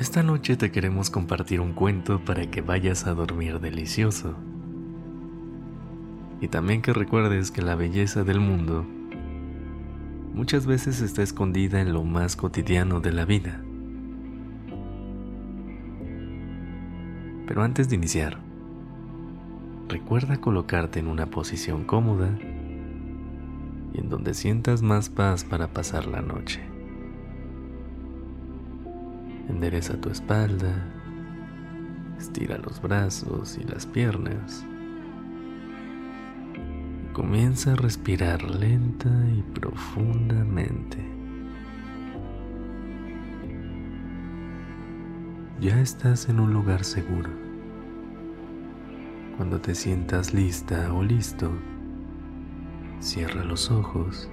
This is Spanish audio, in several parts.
Esta noche te queremos compartir un cuento para que vayas a dormir delicioso. Y también que recuerdes que la belleza del mundo muchas veces está escondida en lo más cotidiano de la vida. Pero antes de iniciar, recuerda colocarte en una posición cómoda y en donde sientas más paz para pasar la noche. Endereza tu espalda, estira los brazos y las piernas. Comienza a respirar lenta y profundamente. Ya estás en un lugar seguro. Cuando te sientas lista o listo, cierra los ojos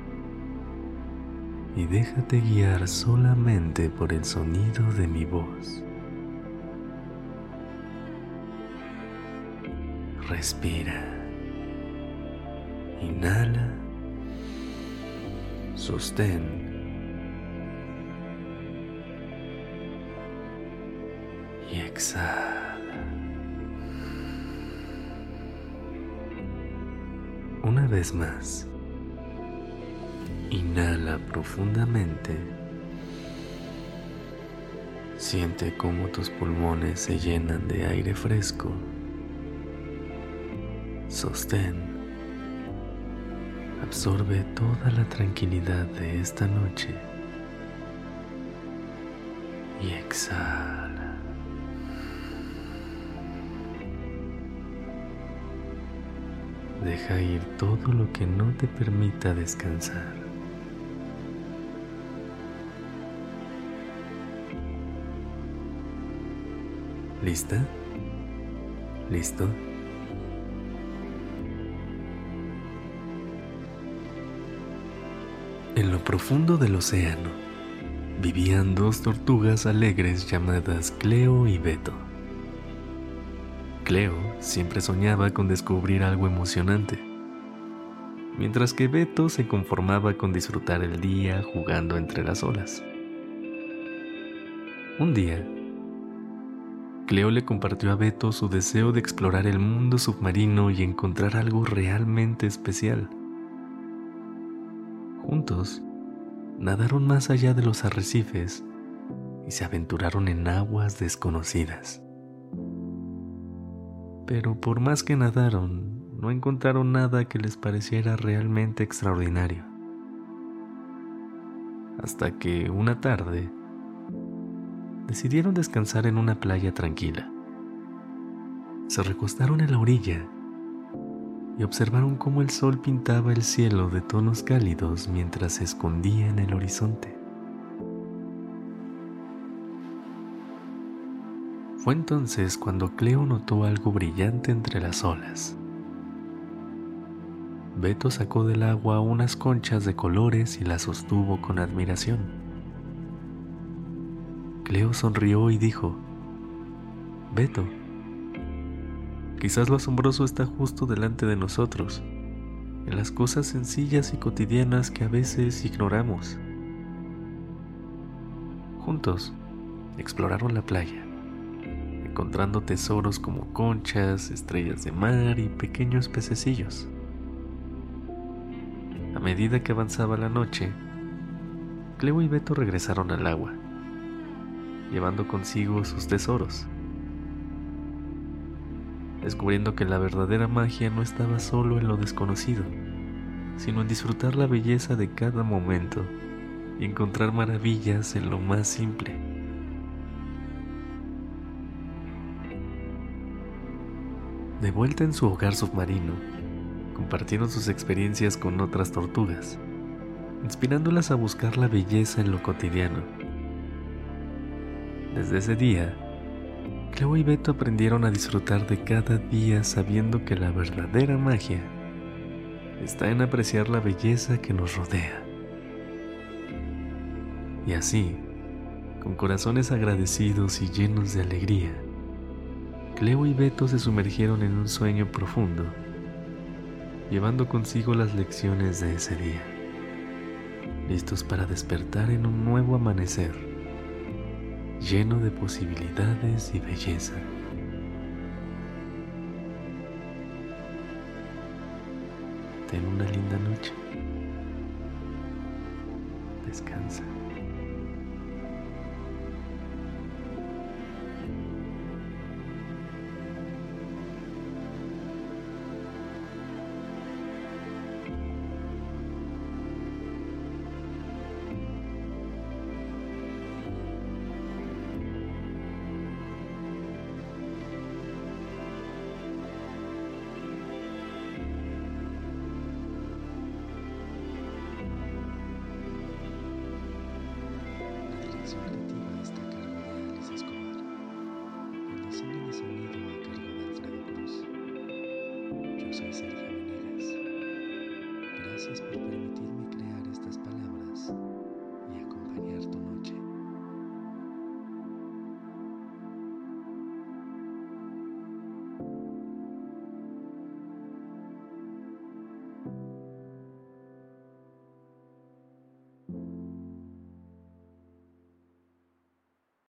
y déjate guiar solamente por el sonido de mi voz. Respira. Inhala. Sostén. y exhala. Una vez más, inhala profundamente. Siente cómo tus pulmones se llenan de aire fresco. Sostén. Absorbe toda la tranquilidad de esta noche. Y exhala. Deja ir todo lo que no te permita descansar. ¿Lista? ¿Listo? En lo profundo del océano vivían dos tortugas alegres llamadas Cleo y Beto. Cleo siempre soñaba con descubrir algo emocionante, mientras que Beto se conformaba con disfrutar el día jugando entre las olas. Un día, Cleo le compartió a Beto su deseo de explorar el mundo submarino y encontrar algo realmente especial. Juntos, nadaron más allá de los arrecifes y se aventuraron en aguas desconocidas pero por más que nadaron, no encontraron nada que les pareciera realmente extraordinario. Hasta que una tarde decidieron descansar en una playa tranquila. Se recostaron en la orilla y observaron cómo el sol pintaba el cielo de tonos cálidos mientras se escondía en el horizonte. Fue entonces cuando Cleo notó algo brillante entre las olas. Beto sacó del agua unas conchas de colores y las sostuvo con admiración. Cleo sonrió y dijo, Beto, quizás lo asombroso está justo delante de nosotros, en las cosas sencillas y cotidianas que a veces ignoramos. Juntos exploraron la playa encontrando tesoros como conchas, estrellas de mar y pequeños pececillos. A medida que avanzaba la noche, Cleo y Beto regresaron al agua, llevando consigo sus tesoros, descubriendo que la verdadera magia no estaba solo en lo desconocido, sino en disfrutar la belleza de cada momento y encontrar maravillas en lo más simple. De vuelta en su hogar submarino, compartieron sus experiencias con otras tortugas, inspirándolas a buscar la belleza en lo cotidiano. Desde ese día, Cleo y Beto aprendieron a disfrutar de cada día sabiendo que la verdadera magia está en apreciar la belleza que nos rodea. Y así, con corazones agradecidos y llenos de alegría, Cleo y Beto se sumergieron en un sueño profundo, llevando consigo las lecciones de ese día, listos para despertar en un nuevo amanecer lleno de posibilidades y belleza. Ten una linda noche. Descansa. Soy Sergio Venegas. Gracias por